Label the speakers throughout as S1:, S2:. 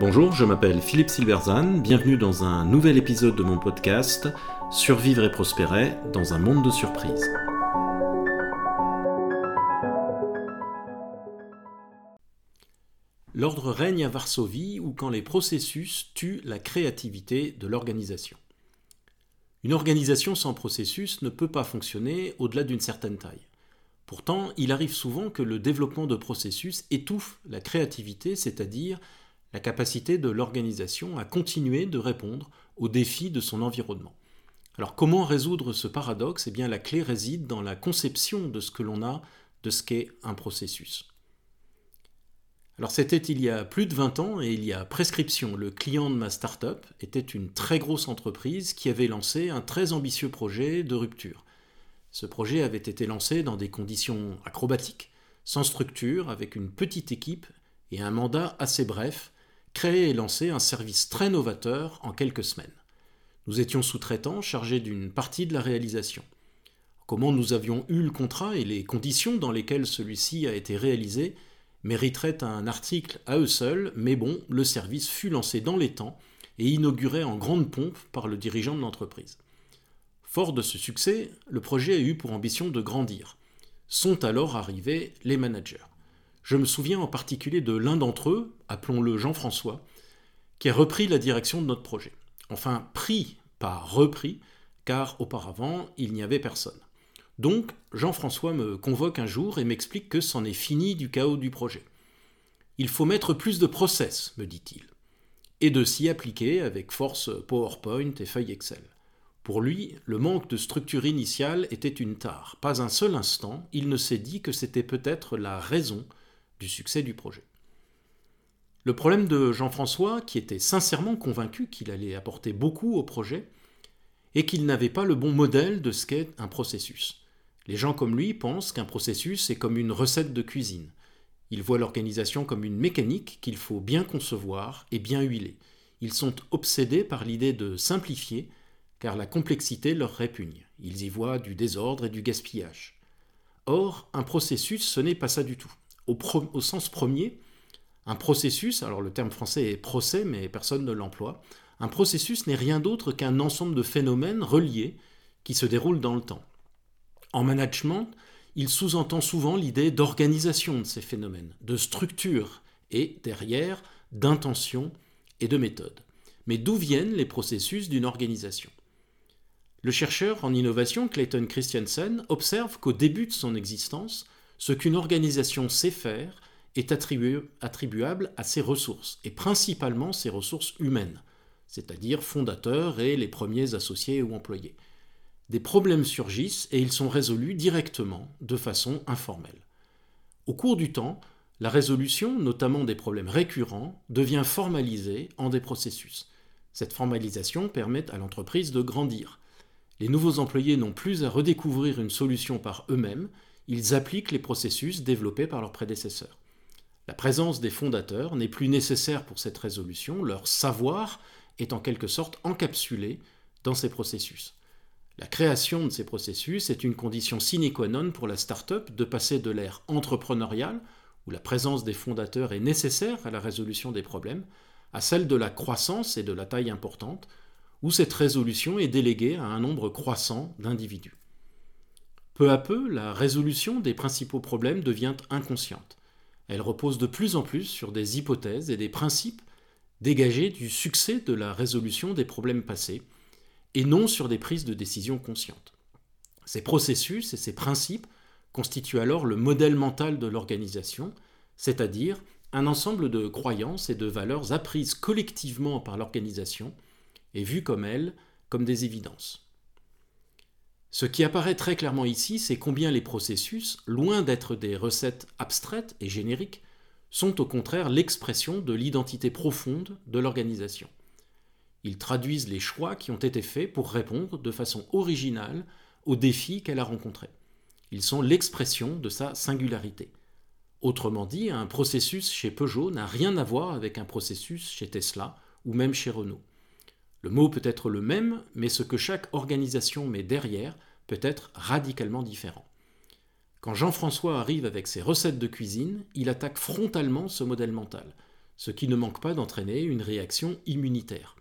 S1: Bonjour, je m'appelle Philippe Silverzan, bienvenue dans un nouvel épisode de mon podcast Survivre et prospérer dans un monde de surprises. L'ordre règne à Varsovie où quand les processus tuent la créativité de l'organisation. Une organisation sans processus ne peut pas fonctionner au-delà d'une certaine taille. Pourtant, il arrive souvent que le développement de processus étouffe la créativité, c'est-à-dire la capacité de l'organisation à continuer de répondre aux défis de son environnement. Alors comment résoudre ce paradoxe? Eh bien la clé réside dans la conception de ce que l'on a de ce qu'est un processus. Alors c'était il y a plus de 20 ans et il y a prescription. Le client de ma start-up était une très grosse entreprise qui avait lancé un très ambitieux projet de rupture. Ce projet avait été lancé dans des conditions acrobatiques, sans structure, avec une petite équipe et un mandat assez bref, créer et lancer un service très novateur en quelques semaines. Nous étions sous-traitants chargés d'une partie de la réalisation. Comment nous avions eu le contrat et les conditions dans lesquelles celui-ci a été réalisé mériteraient un article à eux seuls, mais bon, le service fut lancé dans les temps et inauguré en grande pompe par le dirigeant de l'entreprise. Fort de ce succès, le projet a eu pour ambition de grandir. Sont alors arrivés les managers. Je me souviens en particulier de l'un d'entre eux, appelons-le Jean-François, qui a repris la direction de notre projet. Enfin, pris, pas repris, car auparavant, il n'y avait personne. Donc, Jean-François me convoque un jour et m'explique que c'en est fini du chaos du projet. Il faut mettre plus de process, me dit-il, et de s'y appliquer avec force PowerPoint et feuilles Excel. Pour lui, le manque de structure initiale était une tare. Pas un seul instant, il ne s'est dit que c'était peut-être la raison du succès du projet. Le problème de Jean-François, qui était sincèrement convaincu qu'il allait apporter beaucoup au projet, est qu'il n'avait pas le bon modèle de ce qu'est un processus. Les gens comme lui pensent qu'un processus est comme une recette de cuisine. Ils voient l'organisation comme une mécanique qu'il faut bien concevoir et bien huiler. Ils sont obsédés par l'idée de simplifier, car la complexité leur répugne. Ils y voient du désordre et du gaspillage. Or, un processus, ce n'est pas ça du tout au, sens premier, un processus, alors le terme français est procès, mais personne ne l'emploie, un processus n'est rien d'autre qu'un ensemble de phénomènes reliés qui se déroulent dans le temps. En management, il sous-entend souvent l'idée d'organisation de ces phénomènes, de structure et, derrière, d'intention et de méthode. Mais d'où viennent les processus d'une organisation? Le chercheur en innovation Clayton Christensen observe qu'au début de son existence, ce qu'une organisation sait faire est attribuable à ses ressources, et principalement ses ressources humaines, c'est-à-dire fondateurs et les premiers associés ou employés. Des problèmes surgissent et ils sont résolus directement, de façon informelle. Au cours du temps, la résolution, notamment des problèmes récurrents, devient formalisée en des processus. Cette formalisation permet à l'entreprise de grandir. Les nouveaux employés n'ont plus à redécouvrir une solution par eux-mêmes, ils appliquent les processus développés par leurs prédécesseurs. La présence des fondateurs n'est plus nécessaire pour cette résolution, leur savoir est en quelque sorte encapsulé dans ces processus. La création de ces processus est une condition sine qua non pour la start-up de passer de l'ère entrepreneuriale, où la présence des fondateurs est nécessaire à la résolution des problèmes, à celle de la croissance et de la taille importante, où cette résolution est déléguée à un nombre croissant d'individus. Peu à peu, la résolution des principaux problèmes devient inconsciente. Elle repose de plus en plus sur des hypothèses et des principes dégagés du succès de la résolution des problèmes passés, et non sur des prises de décision conscientes. Ces processus et ces principes constituent alors le modèle mental de l'organisation, c'est-à-dire un ensemble de croyances et de valeurs apprises collectivement par l'organisation et vues comme elles comme des évidences. Ce qui apparaît très clairement ici, c'est combien les processus, loin d'être des recettes abstraites et génériques, sont au contraire l'expression de l'identité profonde de l'organisation. Ils traduisent les choix qui ont été faits pour répondre de façon originale aux défis qu'elle a rencontrés. Ils sont l'expression de sa singularité. Autrement dit, un processus chez Peugeot n'a rien à voir avec un processus chez Tesla ou même chez Renault. Le mot peut être le même, mais ce que chaque organisation met derrière peut être radicalement différent. Quand Jean-François arrive avec ses recettes de cuisine, il attaque frontalement ce modèle mental, ce qui ne manque pas d'entraîner une réaction immunitaire.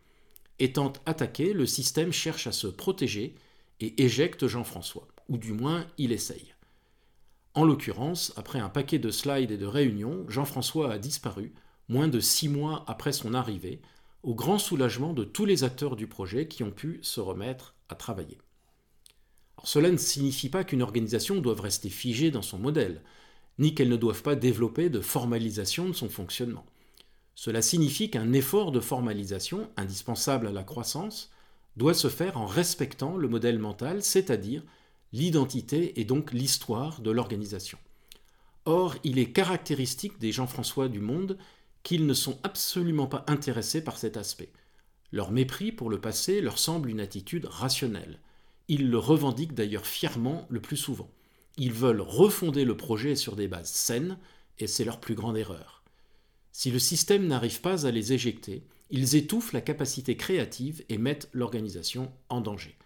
S1: Étant attaqué, le système cherche à se protéger et éjecte Jean-François, ou du moins il essaye. En l'occurrence, après un paquet de slides et de réunions, Jean-François a disparu, moins de six mois après son arrivée, au grand soulagement de tous les acteurs du projet qui ont pu se remettre à travailler. cela ne signifie pas qu'une organisation doive rester figée dans son modèle, ni qu'elle ne doive pas développer de formalisation de son fonctionnement. Cela signifie qu'un effort de formalisation, indispensable à la croissance, doit se faire en respectant le modèle mental, c'est-à-dire l'identité et donc l'histoire de l'organisation. Or, il est caractéristique des Jean-François du monde qu'ils ne sont absolument pas intéressés par cet aspect. Leur mépris pour le passé leur semble une attitude rationnelle. Ils le revendiquent d'ailleurs fièrement le plus souvent. Ils veulent refonder le projet sur des bases saines, et c'est leur plus grande erreur. Si le système n'arrive pas à les éjecter, ils étouffent la capacité créative et mettent l'organisation en danger.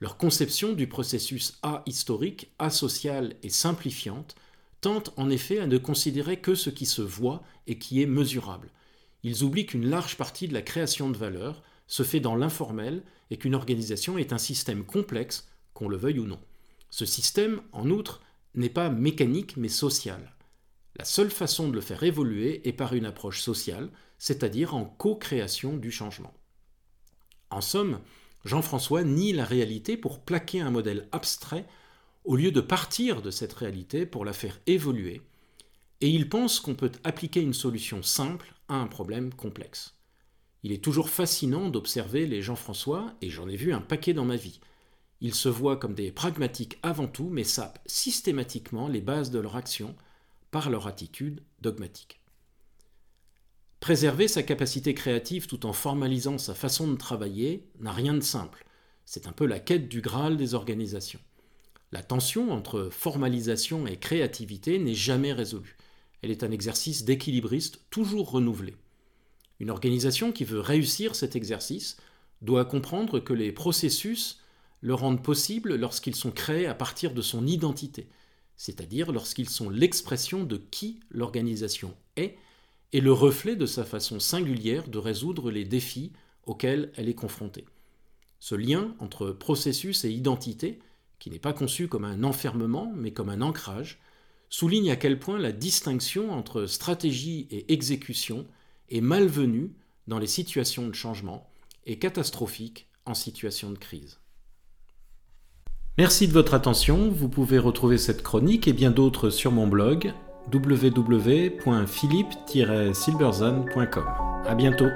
S1: Leur conception du processus A historique, asocial et simplifiante tentent en effet à ne considérer que ce qui se voit et qui est mesurable. Ils oublient qu'une large partie de la création de valeur se fait dans l'informel et qu'une organisation est un système complexe, qu'on le veuille ou non. Ce système, en outre, n'est pas mécanique mais social. La seule façon de le faire évoluer est par une approche sociale, c'est-à-dire en co-création du changement. En somme, Jean-François nie la réalité pour plaquer un modèle abstrait au lieu de partir de cette réalité pour la faire évoluer, et il pense qu'on peut appliquer une solution simple à un problème complexe. Il est toujours fascinant d'observer les Jean-François, et j'en ai vu un paquet dans ma vie. Ils se voient comme des pragmatiques avant tout, mais sapent systématiquement les bases de leur action par leur attitude dogmatique. Préserver sa capacité créative tout en formalisant sa façon de travailler n'a rien de simple. C'est un peu la quête du Graal des organisations. La tension entre formalisation et créativité n'est jamais résolue. Elle est un exercice d'équilibriste toujours renouvelé. Une organisation qui veut réussir cet exercice doit comprendre que les processus le rendent possible lorsqu'ils sont créés à partir de son identité, c'est-à-dire lorsqu'ils sont l'expression de qui l'organisation est et le reflet de sa façon singulière de résoudre les défis auxquels elle est confrontée. Ce lien entre processus et identité qui n'est pas conçu comme un enfermement, mais comme un ancrage, souligne à quel point la distinction entre stratégie et exécution est malvenue dans les situations de changement et catastrophique en situation de crise. Merci de votre attention, vous pouvez retrouver cette chronique et bien d'autres sur mon blog www.philippe-silberzan.com. À bientôt.